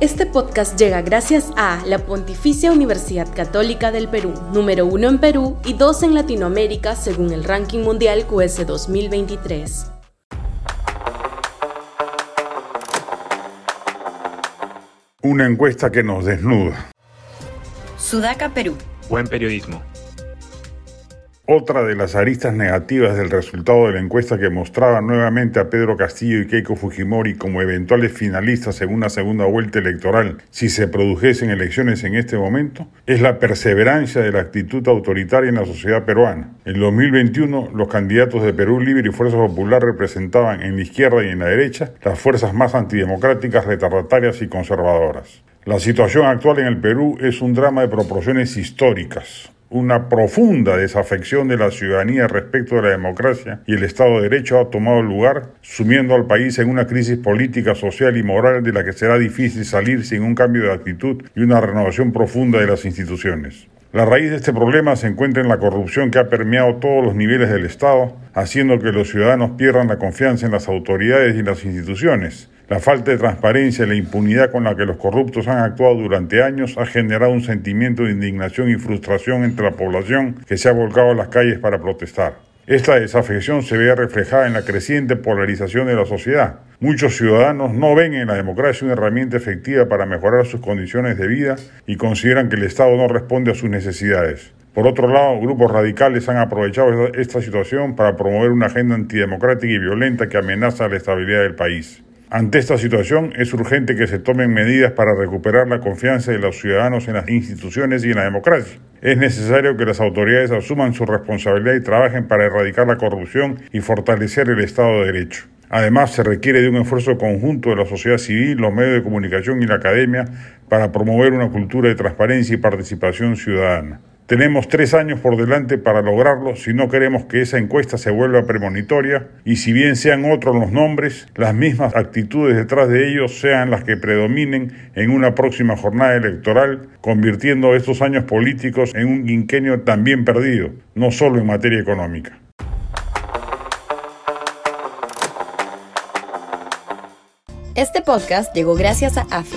Este podcast llega gracias a la Pontificia Universidad Católica del Perú, número uno en Perú y dos en Latinoamérica según el ranking mundial QS 2023. Una encuesta que nos desnuda. Sudaca, Perú. Buen periodismo. Otra de las aristas negativas del resultado de la encuesta que mostraba nuevamente a Pedro Castillo y Keiko Fujimori como eventuales finalistas en una segunda vuelta electoral si se produjesen elecciones en este momento es la perseverancia de la actitud autoritaria en la sociedad peruana. En 2021 los candidatos de Perú Libre y Fuerza Popular representaban en la izquierda y en la derecha las fuerzas más antidemocráticas, retardatarias y conservadoras. La situación actual en el Perú es un drama de proporciones históricas una profunda desafección de la ciudadanía respecto de la democracia y el Estado de Derecho ha tomado lugar, sumiendo al país en una crisis política, social y moral de la que será difícil salir sin un cambio de actitud y una renovación profunda de las instituciones. La raíz de este problema se encuentra en la corrupción que ha permeado todos los niveles del Estado, haciendo que los ciudadanos pierdan la confianza en las autoridades y en las instituciones, la falta de transparencia y la impunidad con la que los corruptos han actuado durante años ha generado un sentimiento de indignación y frustración entre la población que se ha volcado a las calles para protestar. Esta desafección se ve reflejada en la creciente polarización de la sociedad. Muchos ciudadanos no ven en la democracia una herramienta efectiva para mejorar sus condiciones de vida y consideran que el Estado no responde a sus necesidades. Por otro lado, grupos radicales han aprovechado esta situación para promover una agenda antidemocrática y violenta que amenaza la estabilidad del país. Ante esta situación es urgente que se tomen medidas para recuperar la confianza de los ciudadanos en las instituciones y en la democracia. Es necesario que las autoridades asuman su responsabilidad y trabajen para erradicar la corrupción y fortalecer el Estado de Derecho. Además, se requiere de un esfuerzo conjunto de la sociedad civil, los medios de comunicación y la academia para promover una cultura de transparencia y participación ciudadana. Tenemos tres años por delante para lograrlo si no queremos que esa encuesta se vuelva premonitoria y si bien sean otros los nombres, las mismas actitudes detrás de ellos sean las que predominen en una próxima jornada electoral, convirtiendo estos años políticos en un quinquenio también perdido, no solo en materia económica. Este podcast llegó gracias a AFE,